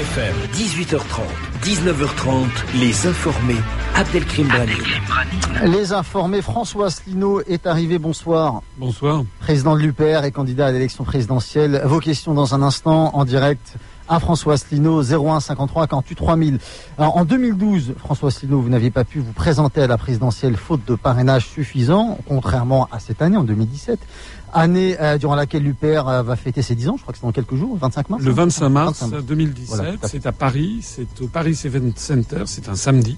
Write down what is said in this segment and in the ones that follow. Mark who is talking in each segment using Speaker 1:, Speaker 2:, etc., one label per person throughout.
Speaker 1: FM, 18h30, 19h30, les informés. Abdelkrim Brani.
Speaker 2: Les informés, François Asselineau est arrivé. Bonsoir.
Speaker 3: Bonsoir.
Speaker 2: Président de l'UPR et candidat à l'élection présidentielle. Vos questions dans un instant en direct à François Asselineau, 01 53 48 3000. Alors, en 2012, François Asselineau, vous n'aviez pas pu vous présenter à la présidentielle faute de parrainage suffisant, contrairement à cette année, en 2017. Année euh, durant laquelle l'UPR euh, va fêter ses 10 ans, je crois que c'est dans quelques jours, 25 mars.
Speaker 3: Le
Speaker 2: hein
Speaker 3: 25 mars
Speaker 2: 25
Speaker 3: 2017,
Speaker 2: Voilà, tout à fait.
Speaker 3: c'est à Paris, c'est au Paris Event Center, c'est un samedi.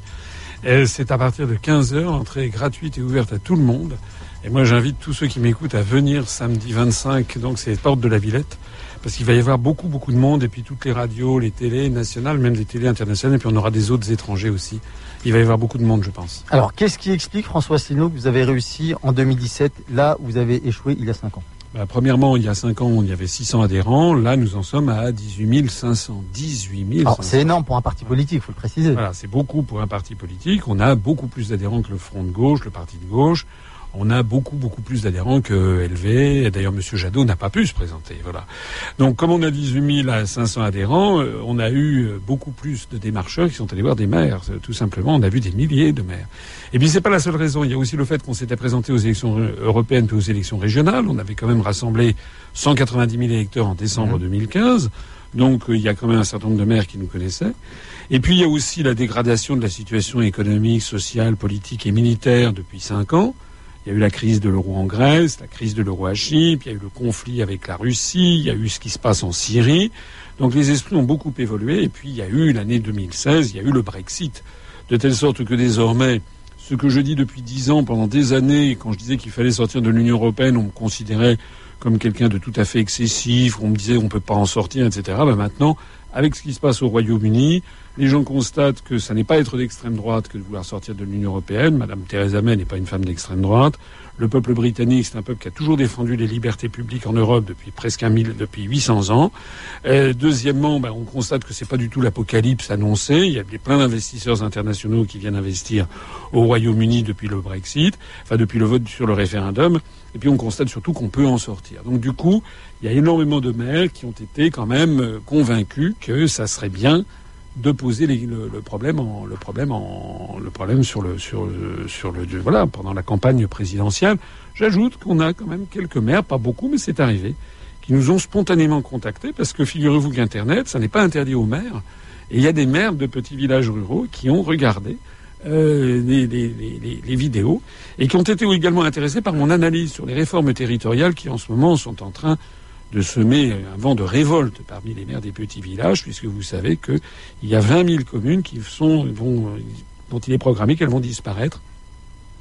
Speaker 3: C'est à partir de 15h, l'entrée est gratuite et ouverte à tout le monde. Et moi j'invite tous ceux qui m'écoutent à venir samedi 25, donc c'est porte de la Villette, parce qu'il va y avoir beaucoup beaucoup de monde, et puis toutes les radios, les télés nationales, même les télés internationales, et puis on aura des autres étrangers aussi. Il va y avoir beaucoup de monde, je pense.
Speaker 2: Alors, qu'est-ce qui explique, François Asselineau, que vous avez réussi en 2017, là où vous avez échoué il y a 5 ans?
Speaker 3: Bah, premièrement, il y a 5 ans, il y avait 600 adhérents. Là, nous en sommes à 18 500. 18 500.
Speaker 2: Alors, c'est énorme pour un parti politique, il faut le préciser.
Speaker 3: Voilà, c'est beaucoup pour un parti politique. On a beaucoup plus d'adhérents que le Front de gauche, le Parti de gauche. On a beaucoup, beaucoup plus d'adhérents que LV. D'ailleurs, Monsieur Jadot n'a pas pu se présenter. Voilà. Donc, comme on a 18 500 adhérents, euh, on a eu euh, beaucoup plus de démarcheurs qui sont allés voir des maires. Euh, Tout simplement, on a vu des milliers de maires. Et puis, c'est pas la seule raison. Il y a aussi le fait qu'on s'était présenté aux élections européennes puis aux élections régionales. On avait quand même rassemblé 190 000 électeurs en décembre 2015. Donc, il y a quand même un certain nombre de maires qui nous connaissaient. Et puis, il y a aussi la dégradation de la situation économique, sociale, politique et militaire depuis cinq ans. Il y a eu la crise de l'euro en Grèce, la crise de l'euro à Chypre, il y a eu le conflit avec la Russie, il y a eu ce qui se passe en Syrie. Donc les esprits ont beaucoup évolué. Et puis il y a eu l'année 2016, il y a eu le Brexit. De telle sorte que désormais, ce que je dis depuis dix ans, pendant des années, quand je disais qu'il fallait sortir de l'Union européenne, on me considérait comme quelqu'un de tout à fait excessif, on me disait on peut pas en sortir, etc. Ben maintenant, avec ce qui se passe au Royaume-Uni, les gens constatent que ça n'est pas être d'extrême droite que de vouloir sortir de l'Union européenne. Madame Theresa May n'est pas une femme d'extrême droite. Le peuple britannique, c'est un peuple qui a toujours défendu les libertés publiques en Europe depuis presque un mille, depuis 800 ans. Deuxièmement, ben, on constate que c'est pas du tout l'apocalypse annoncé. Il y a des- plein d'investisseurs internationaux qui viennent investir au Royaume-Uni depuis le Brexit, enfin depuis le vote sur le référendum. Et puis on constate surtout qu'on peut en sortir. Donc du coup, il y a énormément de maires qui ont été quand même euh, convaincus que ça serait bien de poser le, problème en le problème en le problème sur le sur le, sur le voilà pendant la campagne présidentielle. J'ajoute qu'on a quand même quelques maires, pas beaucoup, mais c'est arrivé, qui nous ont spontanément contactés parce que figurez-vous qu'Internet, ça n'est pas interdit aux maires. Et il y a des maires de petits villages ruraux qui ont regardé euh, les- les vidéos et qui ont été également intéressés par mon analyse sur les réformes territoriales qui en ce moment sont en train de semer un vent de révolte parmi les maires des petits villages, puisque vous savez qu'il y a 20 000 communes qui sont, vont, dont il est programmé qu'elles vont disparaître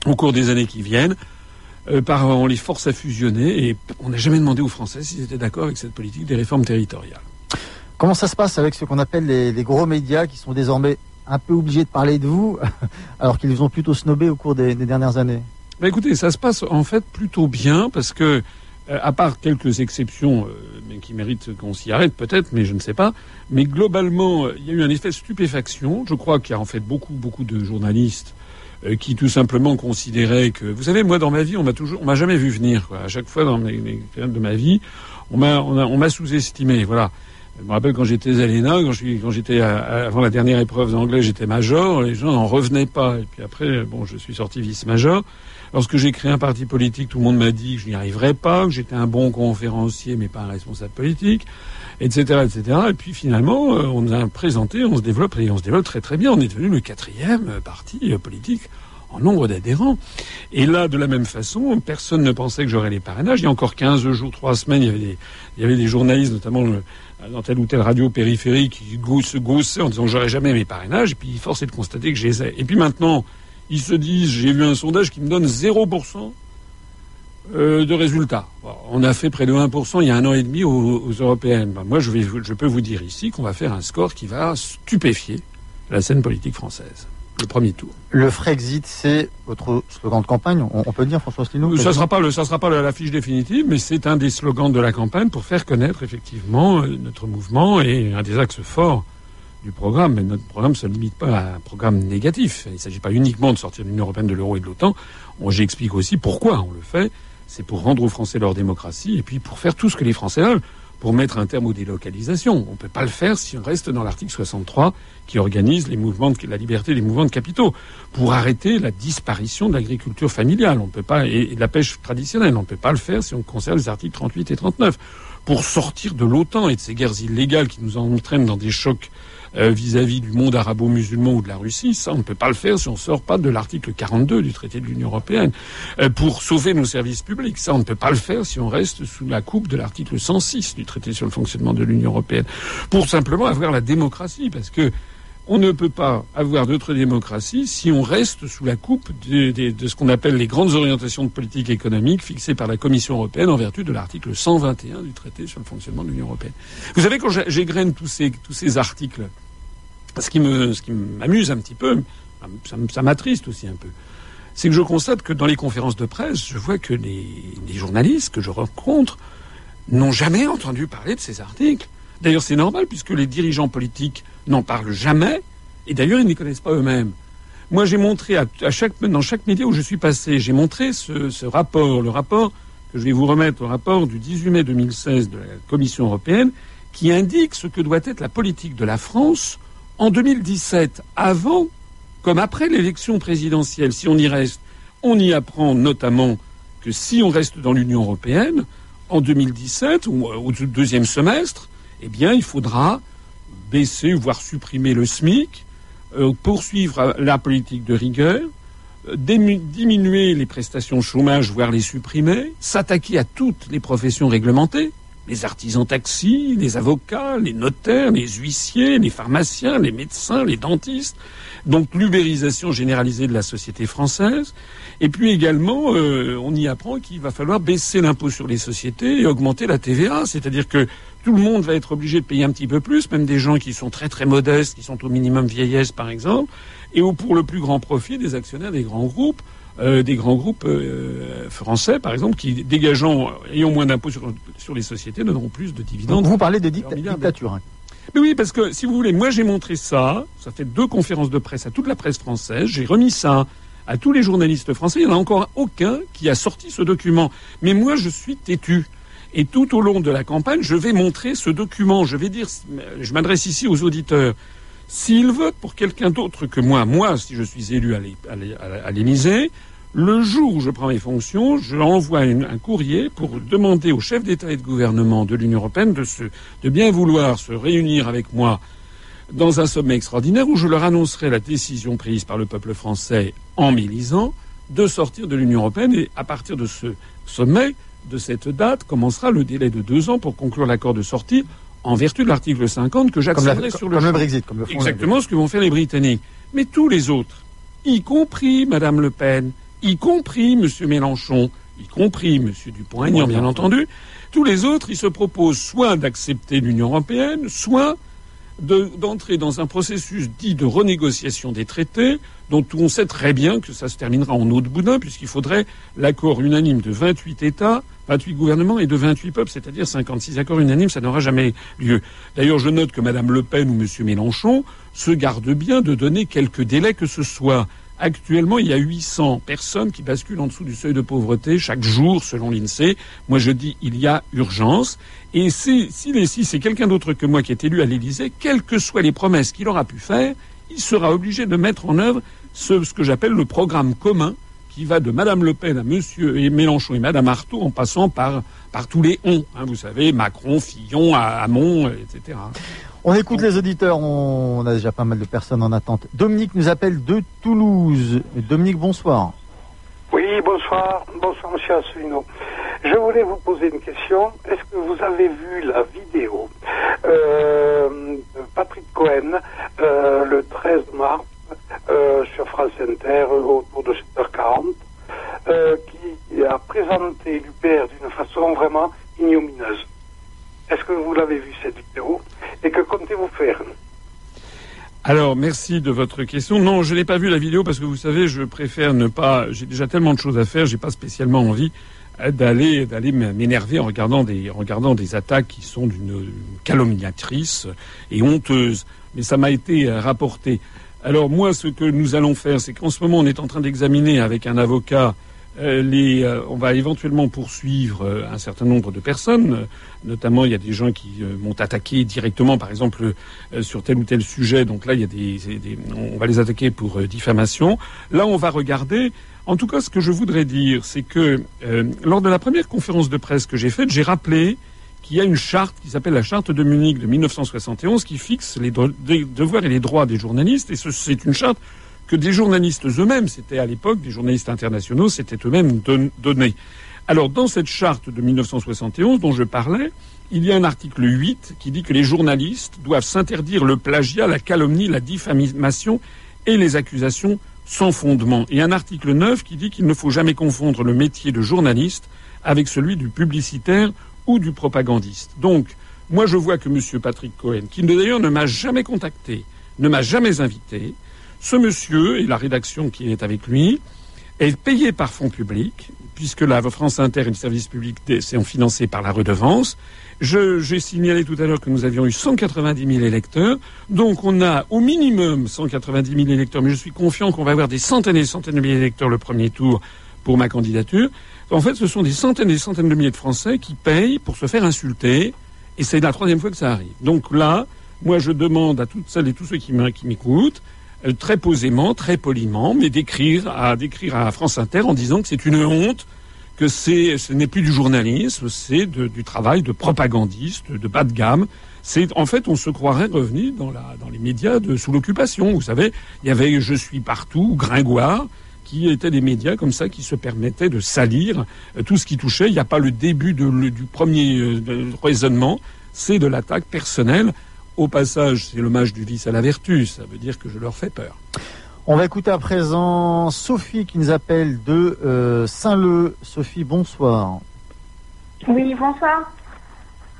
Speaker 3: au cours des années qui viennent. Euh, par, on les force à fusionner et on n'a jamais demandé aux Français s'ils étaient d'accord avec cette politique des réformes territoriales.
Speaker 2: Comment ça se passe avec ce qu'on appelle les, les gros médias qui sont désormais un peu obligés de parler de vous, alors qu'ils vous ont plutôt snobé au cours des, des dernières années?
Speaker 3: Bah, écoutez, ça se passe en fait plutôt bien parce que, euh, à part quelques exceptions euh, mais qui méritent qu'on s'y arrête peut-être, mais je ne sais pas, mais globalement, euh, il y a eu un effet de stupéfaction. Je crois qu'il y a en fait beaucoup, beaucoup de journalistes euh, qui tout simplement considéraient que, vous savez, moi dans ma vie, on m'a toujours, on m'a jamais vu venir. Quoi. À chaque fois dans mes, mes périodes de ma vie, on m'a, on on m'a sous-estimé. Voilà. Je me rappelle quand j'étais à l'ENA, quand j'étais avant la dernière épreuve d'anglais, j'étais major, les gens n'en revenaient pas. Et puis après, bon, je suis sorti vice-major. Lorsque j'ai créé un parti politique, tout le monde m'a dit que je n'y arriverais pas, que j'étais un bon conférencier, mais pas un responsable politique, etc., etc. Et puis finalement, euh, on a présenté, on se développe et on se développe très très bien. On est devenu le quatrième parti euh, politique en nombre d'adhérents. Et là, de la même façon, personne ne pensait que j'aurais les parrainages. Il y a encore 15 jours, 3 semaines, il y avait des, journalistes, notamment euh, dans telle ou telle radio périphérique, qui se gaussaient en disant j'aurais jamais mes parrainages. Et puis, force est de constater que je les ai. Et puis maintenant, ils se disent, j'ai vu un sondage qui me donne 0% euh, de résultats. On a fait près de 1% il y a un an et demi aux, aux européennes. Ben, moi, je, vais, je peux vous dire ici qu'on va faire un score qui va stupéfier la scène politique française. Le premier tour.
Speaker 2: Le Frexit, c'est votre slogan de campagne, on, on peut le dire, François Asselineau
Speaker 3: Ça sera pas le, ça sera pas la fiche définitive, mais c'est un des slogans de la campagne pour faire connaître effectivement euh, notre mouvement et un des axes forts du programme. Mais notre programme ne se limite pas à un programme négatif. Il ne s'agit pas uniquement de sortir de l'Union européenne, de l'euro et de l'OTAN. J'explique aussi pourquoi on le fait. C'est pour rendre aux Français leur démocratie et puis pour faire tout ce que les Français veulent. pour mettre un terme aux délocalisations. On ne peut pas le faire si on reste dans l'article 63 qui organise les mouvements de, la liberté des mouvements de capitaux pour arrêter la disparition de l'agriculture familiale. On peut pas et, de la pêche traditionnelle. On ne peut pas le faire si on conserve les articles 38 et 39 pour sortir de l'OTAN et de ces guerres illégales qui nous entraînent dans des chocs euh, vis-à-vis du monde arabo-musulman ou de la Russie, ça on ne peut pas le faire si on ne sort pas de l'article 42 du traité de l'Union européenne. Euh, pour sauver nos services publics, ça on ne peut pas le faire si on reste sous la coupe de l'article 106 du traité sur le fonctionnement de l'Union européenne. Pour simplement avoir la démocratie, parce que on ne peut pas avoir d'autre démocratie si on reste sous la coupe de, ce qu'on appelle les grandes orientations de politique économique fixées par la Commission européenne en vertu de l'article 121 du traité sur le fonctionnement de l'Union européenne. Vous savez, quand j'égrène tous ces, tous ces articles, ce qui m'amuse un petit peu, ça, m'attriste aussi un peu, c'est que je constate que dans les conférences de presse, je vois que les journalistes que je rencontre n'ont jamais entendu parler de ces articles. D'ailleurs, c'est normal puisque les dirigeants politiques n'en parlent jamais, et d'ailleurs, ils ne les connaissent pas eux-mêmes. Moi, j'ai montré dans chaque média où je suis passé, j'ai montré ce, rapport, le rapport que je vais vous remettre, le rapport du 18 mai 2016 de la Commission européenne, qui indique ce que doit être la politique de la France en 2017, avant comme après l'élection présidentielle. Si on y reste, on y apprend notamment que si on reste dans l'Union européenne, en 2017 ou au deuxième semestre, eh bien, il faudra baisser, voire supprimer le SMIC, euh, poursuivre la politique de rigueur, euh, diminuer les prestations chômage, voire les supprimer, s'attaquer à toutes les professions réglementées, les artisans taxis, les avocats, les notaires, les huissiers, les pharmaciens, les médecins, les dentistes. Donc l'ubérisation généralisée de la société française. Et puis également, euh, on y apprend qu'il va falloir baisser l'impôt sur les sociétés et augmenter la TVA. C'est-à-dire que tout le monde va être obligé de payer un petit peu plus, même des gens qui sont très très modestes, qui sont au minimum vieillesse par exemple, et pour le plus grand profit des actionnaires des grands groupes, euh, des grands groupes euh, français par exemple, qui dégageant, ayant moins d'impôts sur, les sociétés, donneront plus de dividendes.
Speaker 2: Vous parlez de dictature. Hein.
Speaker 3: Mais oui, parce que si vous voulez, moi j'ai montré ça, ça fait deux conférences de presse à toute la presse française, j'ai remis ça à tous les journalistes français, il n'y en a encore aucun qui a sorti ce document. Mais moi je suis têtu. Et tout au long de la campagne, je vais montrer ce document. Je vais dire, je m'adresse ici aux auditeurs. S'ils votent pour quelqu'un d'autre que moi, moi, si je suis élu à l'Élysée, le jour où je prends mes fonctions, je envoie un courrier pour demander aux chefs d'État et de gouvernement de l'Union européenne de, de bien vouloir se réunir avec moi dans un sommet extraordinaire où je leur annoncerai la décision prise par le peuple français en m'élisant de sortir de l'Union européenne et à partir de ce sommet, de cette date commencera le délai de deux ans pour conclure l'accord de sortie en vertu de l'article 50 que j'accéderai sur le,
Speaker 2: comme le Brexit, comme le
Speaker 3: Exactement ce que vont faire les Britanniques. Mais tous les autres, y compris Madame Le Pen, y compris Monsieur Mélenchon, y compris Monsieur Dupont-Aignan, bien entendu, tous les autres, ils se proposent soit d'accepter l'Union européenne, soit d'entrer dans un processus dit de renégociation des traités, dont on sait très bien que ça se terminera en eau de boudin, puisqu'il faudrait l'accord unanime de 28 États, 28 gouvernements et de 28 peuples, c'est-à-dire 56 accords unanimes, ça n'aura jamais lieu. D'ailleurs, je note que Mme Le Pen ou M. Mélenchon se gardent bien de donner quelques délais que ce soit. Actuellement, il y a 800 personnes qui basculent en dessous du seuil de pauvreté chaque jour, selon l'INSEE. Moi, je dis il y a urgence. Et si, si, c'est quelqu'un d'autre que moi qui est élu à l'Élysée, quelles que soient les promesses qu'il aura pu faire, il sera obligé de mettre en œuvre ce, que j'appelle le programme commun qui va de Madame Le Pen à Monsieur Mélenchon et Madame Artaud en passant par, par tous les on. Hein, vous savez, Macron, Fillon, Hamon, etc.
Speaker 2: On écoute les auditeurs, on a déjà pas mal de personnes en attente. Dominique nous appelle de Toulouse. Dominique, bonsoir.
Speaker 4: Oui, bonsoir. Bonsoir, monsieur Asselineau. Je voulais vous poser une question. Est-ce que vous avez vu la vidéo euh, de Patrick Cohen euh, le 13 mars euh, sur France Inter autour de 7h40 qui a présenté l'UPR d'une façon vraiment ignomineuse? Est-ce que vous l'avez vu cette vidéo Et que comptez-vous faire
Speaker 3: alors, merci de votre question. Non, je n'ai pas vu la vidéo parce que vous savez, je préfère ne pas. J'ai déjà tellement de choses à faire, j'ai pas spécialement envie d'aller d'aller m'énerver en regardant des en regardant des attaques qui sont d'une calomniatrice et honteuse. Mais ça m'a été euh, rapporté. Alors moi, ce que nous allons faire, c'est qu'en ce moment, on est en train d'examiner avec un avocat euh, euh, on va éventuellement poursuivre euh, un certain nombre de personnes. notamment, il y a des gens qui m'ont attaqué directement, par exemple, sur tel ou tel sujet. Donc là, il y a des on va les attaquer pour diffamation. Là, on va regarder. En tout cas, ce que je voudrais dire, c'est que lors de la première conférence de presse que j'ai faite, j'ai rappelé qu'il y a une charte qui s'appelle la charte de Munich de 1971 qui fixe les devoirs et les droits des journalistes. Et c'est une charte que des journalistes eux-mêmes, c'était à l'époque des journalistes internationaux, s'étaient eux-mêmes donnés. Alors dans cette charte de 1971 dont je parlais, il y a un article 8 qui dit que les journalistes doivent s'interdire le plagiat, la calomnie, la diffamation et les accusations sans fondement. Et un article 9 qui dit qu'il ne faut jamais confondre le métier de journaliste avec celui du publicitaire ou du propagandiste. Donc, moi je vois que M. Patrick Cohen, qui d'ailleurs ne m'a jamais contacté, ne m'a jamais invité, ce monsieur et la rédaction qui est avec lui est payé par fonds publics, puisque la France Inter et le service public sont financés par la redevance. J'ai signalé tout à l'heure que nous avions eu 190 000 électeurs. Donc on a au minimum 190 000 électeurs, mais je suis confiant qu'on va avoir des centaines et des centaines de milliers d'électeurs le premier tour pour ma candidature. En fait, ce sont des centaines et des centaines de milliers de Français qui payent pour se faire insulter. Et c'est la troisième fois que ça arrive. Donc là, moi, je demande à toutes celles et tous ceux qui m'écoutent très posément, très poliment, mais d'écrire à d'écrire à France Inter en disant que c'est une honte, que c'est ce n'est plus du journalisme, c'est du travail de propagandiste, de bas de gamme. C'est en fait on se croirait revenu dans la dans les médias de sous l'occupation. Vous savez, il y avait Je suis partout, Gringoire qui étaient des médias comme ça qui se permettaient de salir euh, tout ce qui touchait. Il n'y a pas le début de, du premier euh, raisonnement, c'est de l'attaque personnelle au passage, c'est l'hommage du vice à la vertu. Ça veut dire que je leur fais peur.
Speaker 2: On va écouter à présent Sophie qui nous appelle de euh, Saint-Leu. Sophie, bonsoir.
Speaker 5: Oui, bonsoir.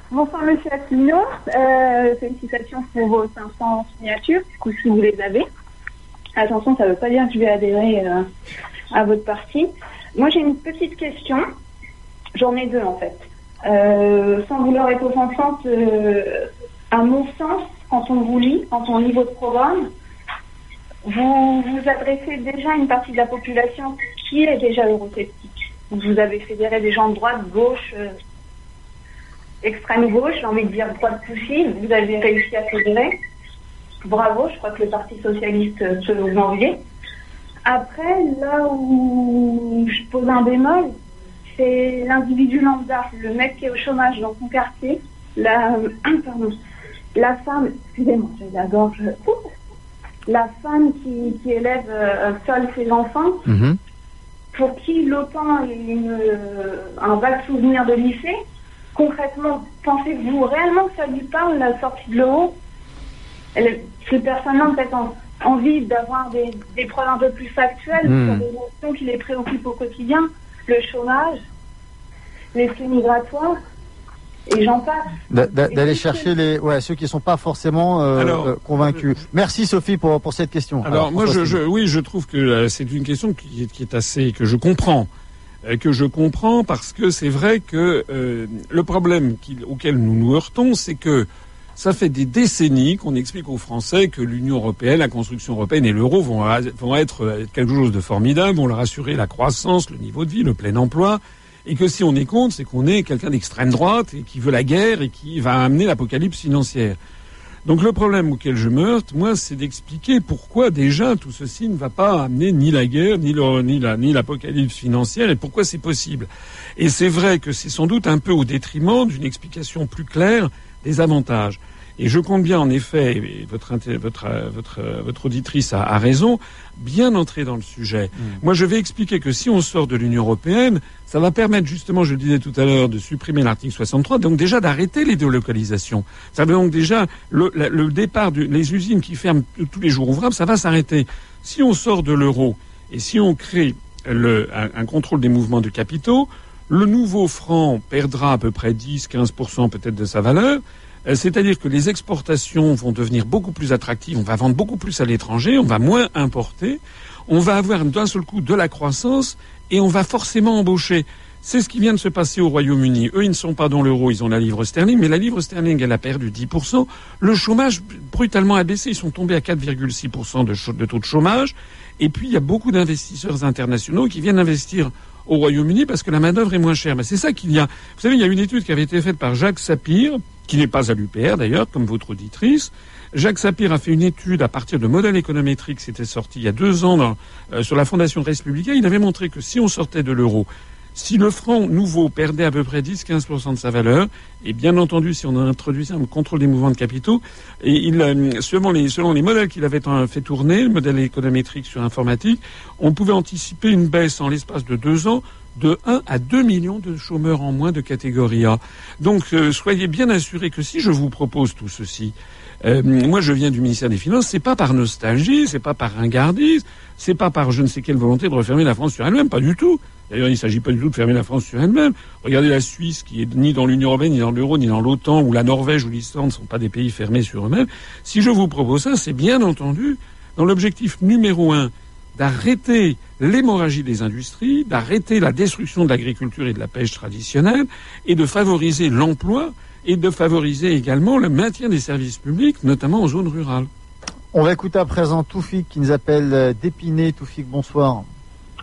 Speaker 5: Bonsoir, monsieur Asselineau. Euh, félicitations pour vos 500 signatures, du si vous les avez. Attention, ça ne veut pas dire que je vais adhérer euh, à votre parti. Moi, j'ai une petite question. J'en ai deux, en fait. sans vouloir être offensante, à mon sens, quand on vous lit, quand on lit votre programme, vous vous adressez déjà à une partie de la population qui est déjà eurosceptique. Vous avez fédéré des gens de droite, gauche, euh, extrême gauche, j'ai envie de dire droite possible. Vous avez réussi à fédérer. Bravo, je crois que le Parti socialiste se vous envier. Après, là où je pose un bémol, c'est l'individu lambda, le mec qui est au chômage dans son quartier, la, pardon, la femme, excusez-moi, j'ai la gorge, la femme qui, qui élève euh, seule ses enfants, mhm. pour qui l'OTAN est un vague souvenir de lycée, concrètement, pensez-vous réellement que ça lui parle, la sortie de l'euro Ces personnes-là ont peut-être envie d'avoir des, des, preuves un peu plus factuelles mhm. sur des notions qui les préoccupent au quotidien, le chômage, les flux migratoires et j'en passe.
Speaker 2: D'aller chercher les, ouais, ceux qui ne sont pas forcément euh, euh, convaincus. Merci Sophie pour, pour cette question.
Speaker 3: Alors, moi, je, oui, je trouve que euh, c'est une question qui est, qui est, assez que je comprends, que je comprends parce que c'est vrai que le problème auquel nous nous heurtons, c'est que ça fait des décennies qu'on explique aux Français que l'Union européenne, la construction européenne et l'euro vont, vont être quelque chose de formidable, vont leur assurer la croissance, le niveau de vie, le plein emploi et que si on est contre, c'est qu'on est quelqu'un d'extrême droite et qui veut la guerre et qui va amener l'apocalypse financière. Donc le problème auquel je me heurte, moi, c'est d'expliquer pourquoi déjà tout ceci ne va pas amener ni la guerre, ni, ni l'apocalypse financière, et pourquoi c'est possible. Et c'est vrai que c'est sans doute un peu au détriment d'une explication plus claire des avantages. Et je compte bien, en effet, et votre, votre, votre, votre auditrice a, raison, bien entrer dans le sujet. Mm. Moi, je vais expliquer que si on sort de l'Union européenne, ça va permettre justement, je le disais tout à l'heure, de supprimer l'article 63, donc déjà d'arrêter les délocalisations. Ça veut donc déjà le, le départ des usines qui ferment tous les jours ouvrables, ça va s'arrêter. Si on sort de l'euro et si on crée le, un, un contrôle des mouvements de capitaux, le nouveau franc perdra à peu près 10-15% peut-être de sa valeur. Euh, c'est-à-dire que les exportations vont devenir beaucoup plus attractives, on va vendre beaucoup plus à l'étranger, on va moins importer, on va avoir d'un seul coup de la croissance et on va forcément embaucher. C'est ce qui vient de se passer au Royaume-Uni. Eux, ils ne sont pas dans l'euro, ils ont la livre sterling, mais la livre sterling, elle a perdu 10%. Le chômage, brutalement, a baissé. Ils sont tombés à 4,6% de, de taux de chômage. Et puis, il y a beaucoup d'investisseurs internationaux qui viennent investir au Royaume-Uni parce que la main-d'œuvre est moins chère. Mais c'est ça qu'il y a. Vous savez, il y a une étude qui avait été faite par Jacques Sapir, qui n'est pas à l'UPR d'ailleurs, comme votre auditrice. Jacques Sapir a fait une étude à partir de modèles économétriques, c'était sorti il y a deux ans euh, sur la Fondation Républicaine. Il avait montré que si on sortait de l'euro, si le franc nouveau perdait à peu près 10-15% de sa valeur, et bien entendu si on introduisait un contrôle des mouvements de capitaux, et il, euh, selon, les, selon les modèles qu'il avait fait tourner, le modèle économétrique sur informatique, on pouvait anticiper une baisse en l'espace de deux ans de 1 à 2 millions de chômeurs en moins de catégorie A. Donc euh, soyez bien assurés que si je vous propose tout ceci, euh, moi je viens du ministère des Finances, c'est pas par nostalgie, c'est pas par ringardise, c'est pas par je ne sais quelle volonté de refermer la France sur elle-même, pas du tout. D'ailleurs, il ne s'agit pas du tout de fermer la France sur elle-même. Regardez la Suisse, qui est ni dans l'Union européenne, ni dans l'euro, ni dans l'OTAN, ou la Norvège ou l'Islande ne sont pas des pays fermés sur eux-mêmes. Si je vous propose ça, c'est bien entendu dans l'objectif numéro un d'arrêter l'hémorragie des industries, d'arrêter la destruction de l'agriculture et de la pêche traditionnelle, et de favoriser l'emploi et de favoriser également le maintien des services publics, notamment en zone rurale.
Speaker 2: On va écouter à présent Toufik qui nous appelle euh, d'Épinay. Toufik, bonsoir.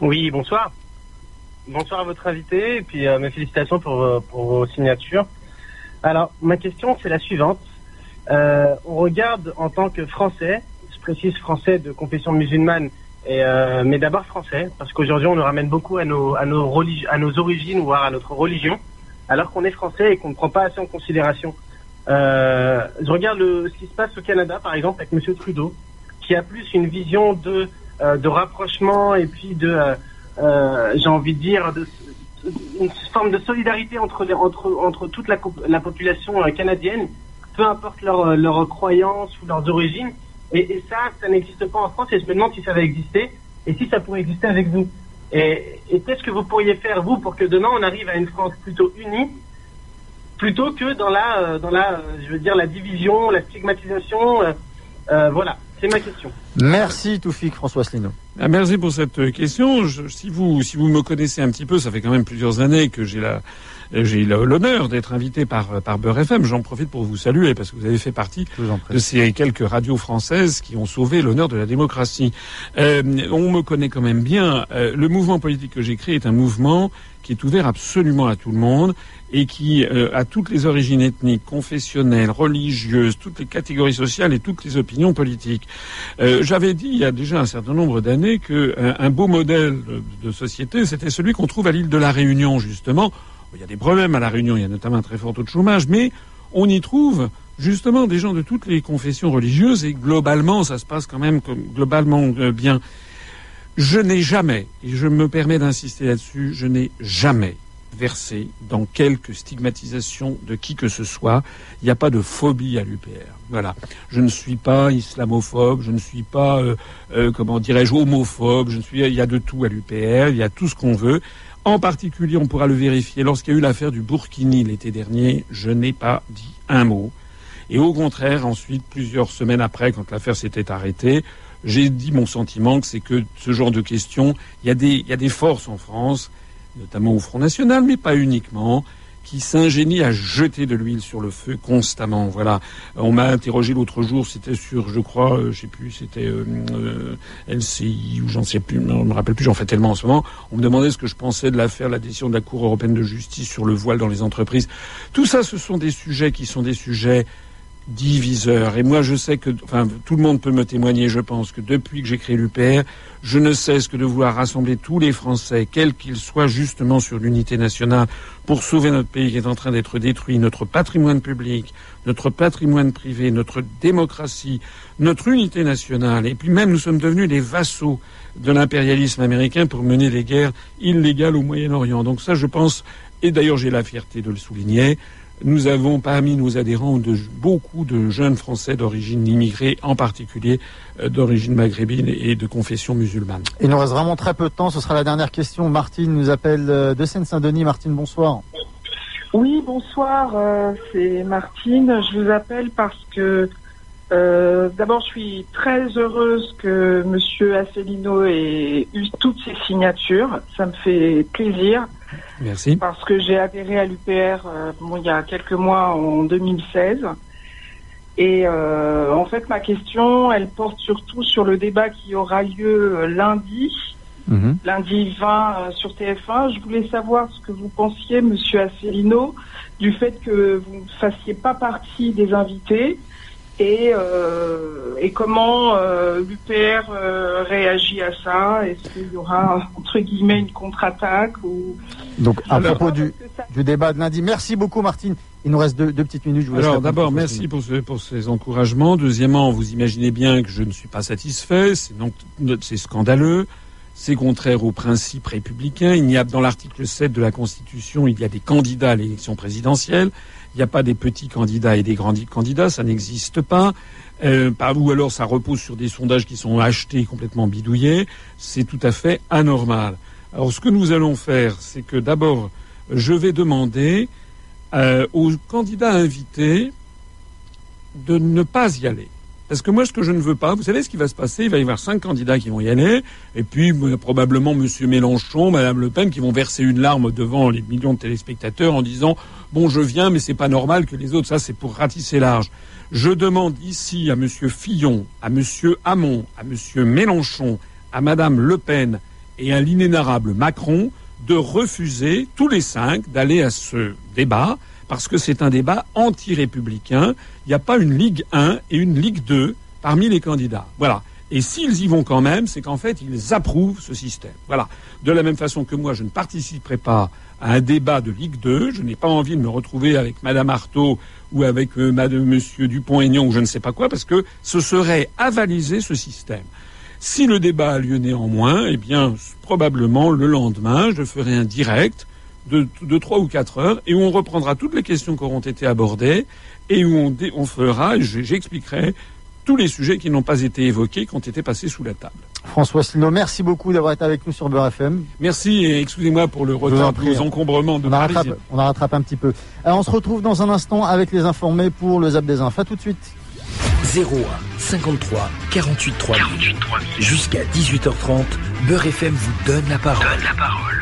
Speaker 6: Oui, bonsoir. Bonsoir à votre invité et puis euh, mes félicitations pour, euh, pour, vos signatures. Alors, ma question, c'est la suivante. Euh, on regarde en tant que Français, je précise Français de confession musulmane, euh, mais d'abord Français, parce qu'aujourd'hui on nous ramène beaucoup à nos, à, nos à nos origines, voire à notre religion, alors qu'on est Français et qu'on ne prend pas assez en considération. Euh, je regarde ce qui se passe au Canada, par exemple, avec Monsieur Trudeau, qui a plus une vision de, de rapprochement et puis de euh, j'ai envie de dire, une forme de solidarité entre, entre, entre toute la, la population euh, canadienne, peu importe leur, euh, leur croyances ou leurs origines. Et, et ça, ça n'existe pas en France et je me demande si ça va exister et si ça pourrait exister avec vous. Et, et qu'est-ce que vous pourriez faire, vous, pour que demain on arrive à une France plutôt unie plutôt que dans la, dans la, je veux dire, la division, la stigmatisation. Euh, voilà, c'est ma question.
Speaker 2: Merci Toufik François Asselineau.
Speaker 3: Ah, merci pour cette question. si vous si vous me connaissez un petit peu, ça fait quand même plusieurs années que j'ai la j'ai l'honneur d'être invité par par Beurre FM. J'en profite pour vous saluer parce que vous avez fait partie de ces quelques radios françaises qui ont sauvé l'honneur de la démocratie. Euh, on me connaît quand même bien. Euh, le mouvement politique que j'ai créé est un mouvement qui est ouvert absolument à tout le monde et qui euh, a toutes les origines ethniques, confessionnelles, religieuses, toutes les catégories sociales et toutes les opinions politiques. Euh, J'avais dit il y a déjà un certain nombre d'années qu'un un beau modèle de société, c'était celui qu'on trouve à l'île de la Réunion, justement. Il y a des problèmes à la Réunion, il y a notamment un très fort taux de chômage, mais on y trouve justement des gens de toutes les confessions religieuses et globalement, ça se passe quand même globalement euh, bien. Je n'ai jamais, et je me permets d'insister là-dessus, je n'ai jamais versé dans quelque stigmatisation de qui que ce soit. Il n'y a pas de phobie à l'UPR. Voilà. Je ne suis pas islamophobe, je ne suis pas, euh, euh, comment dirais-je, homophobe. Je ne suis. Il y a de tout à l'UPR. Il y a tout ce qu'on veut. En particulier, on pourra le vérifier. Lorsqu'il y a eu l'affaire du Burkini l'été dernier, je n'ai pas dit un mot. Et au contraire, ensuite, plusieurs semaines après, quand l'affaire s'était arrêtée, j'ai dit mon sentiment que c'est que ce genre de questions, il y, a des, y a des forces en France notamment au Front National, mais pas uniquement, qui s'ingénie à jeter de l'huile sur le feu constamment. Voilà. On m'a interrogé l'autre jour, c'était sur, je crois, euh, je sais plus, c'était euh, euh, LCI ou j'en sais plus, je me rappelle plus, j'en fais tellement en ce moment. On me demandait ce que je pensais de l'affaire, la décision de la Cour européenne de justice sur le voile dans les entreprises. Tout ça, ce sont des sujets qui sont des sujets diviseur. Et moi, je sais que, enfin, tout le monde peut me témoigner, je pense, que depuis que j'ai créé l'UPR, je ne cesse que de vouloir rassembler tous les Français, quels qu'ils soient, justement sur l'unité nationale, pour sauver notre pays qui est en train d'être détruit, notre patrimoine public, notre patrimoine privé, notre démocratie, notre unité nationale. Et puis même, nous sommes devenus les vassaux de l'impérialisme américain pour mener des guerres illégales au Moyen-Orient. Donc ça, je pense, et d'ailleurs j'ai la fierté de le souligner, nous avons parmi nos adhérents de, beaucoup de jeunes Français d'origine immigrée, en particulier euh, d'origine maghrébine et de confession musulmane.
Speaker 2: Il nous reste vraiment très peu de temps. Ce sera la dernière question. Martine nous appelle euh, de Seine-Saint-Denis. Martine, bonsoir.
Speaker 7: Oui, bonsoir. Euh, c'est Martine. Je vous appelle parce que euh, d'abord, je suis très heureuse que Monsieur Asselineau ait eu toutes ses signatures. Ça me fait plaisir.
Speaker 3: Merci.
Speaker 7: Parce que j'ai adhéré à l'UPR euh, bon, il y a quelques mois en 2016. Et euh, en fait, ma question, elle porte surtout sur le débat qui aura lieu lundi mhm. lundi 20 sur TF1. Je voulais savoir ce que vous pensiez, Monsieur Asselineau, du fait que vous ne fassiez pas partie des invités et, euh, et comment euh, l'UPR euh, réagit à ça? Est-ce qu'il y aura entre guillemets une contre-attaque ou?
Speaker 2: Donc à propos du, du, débat de lundi, merci beaucoup Martine. Il nous reste deux, deux petites minutes.
Speaker 3: Je vous Alors d'abord, merci pour, ce, pour ces encouragements. Deuxièmement, vous imaginez bien que je ne suis pas satisfait. C'est donc c'est scandaleux. C'est contraire aux principes républicains. Il y a dans l'article 7 de la Constitution, il y a des candidats à l'élection présidentielle. Il n'y a pas des petits candidats et des grands candidats, ça n'existe pas. Euh, ou alors ça repose sur des sondages qui sont achetés complètement bidouillés. C'est tout à fait anormal. Alors ce que nous allons faire, c'est que d'abord, je vais demander euh, aux candidats invités de ne pas y aller. Parce que moi, ce que je ne veux pas, vous savez ce qui va se passer? Il va y avoir cinq candidats qui vont y aller, et puis probablement Monsieur Mélenchon, Madame Le Pen, qui vont verser une larme devant les millions de téléspectateurs en disant bon, je viens, mais c'est pas normal que les autres. Ça, c'est pour ratisser large. Je demande ici à Monsieur Fillon, à Monsieur Hamon, à Monsieur Mélenchon, à Madame Le Pen et à l'inénarrable Macron de refuser tous les cinq d'aller à ce débat parce que c'est un débat anti-républicain. Il n'y a pas une Ligue 1 et une Ligue 2 parmi les candidats. Voilà. Et s'ils y vont quand même, c'est qu'en fait, ils approuvent ce système. Voilà. De la même façon que moi, je ne participerai pas à un débat de Ligue 2. Je n'ai pas envie de me retrouver avec Madame Artaud ou avec euh, Madame Monsieur Dupont-Aignan ou je ne sais pas quoi, parce que ce serait avaliser ce système. Si le débat a lieu néanmoins, eh bien, probablement le lendemain, je ferai un direct de, trois ou quatre heures et où on reprendra toutes les questions qui auront été abordées et où on, on fera, j'expliquerai tous les sujets qui n'ont pas été évoqués, qui ont été passés sous la table.
Speaker 2: François Sino, merci beaucoup d'avoir été avec nous sur Beurre FM.
Speaker 3: Merci et excusez-moi pour le retard, les encombrements de
Speaker 2: on a, rattrapé, on a rattrapé un petit peu. Alors on se retrouve dans un instant avec les informés pour le Zap des Infos. tout de suite.
Speaker 1: 01 53 48 3000. Jusqu'à 18h30, Beurre FM vous donne la parole. Donne la parole.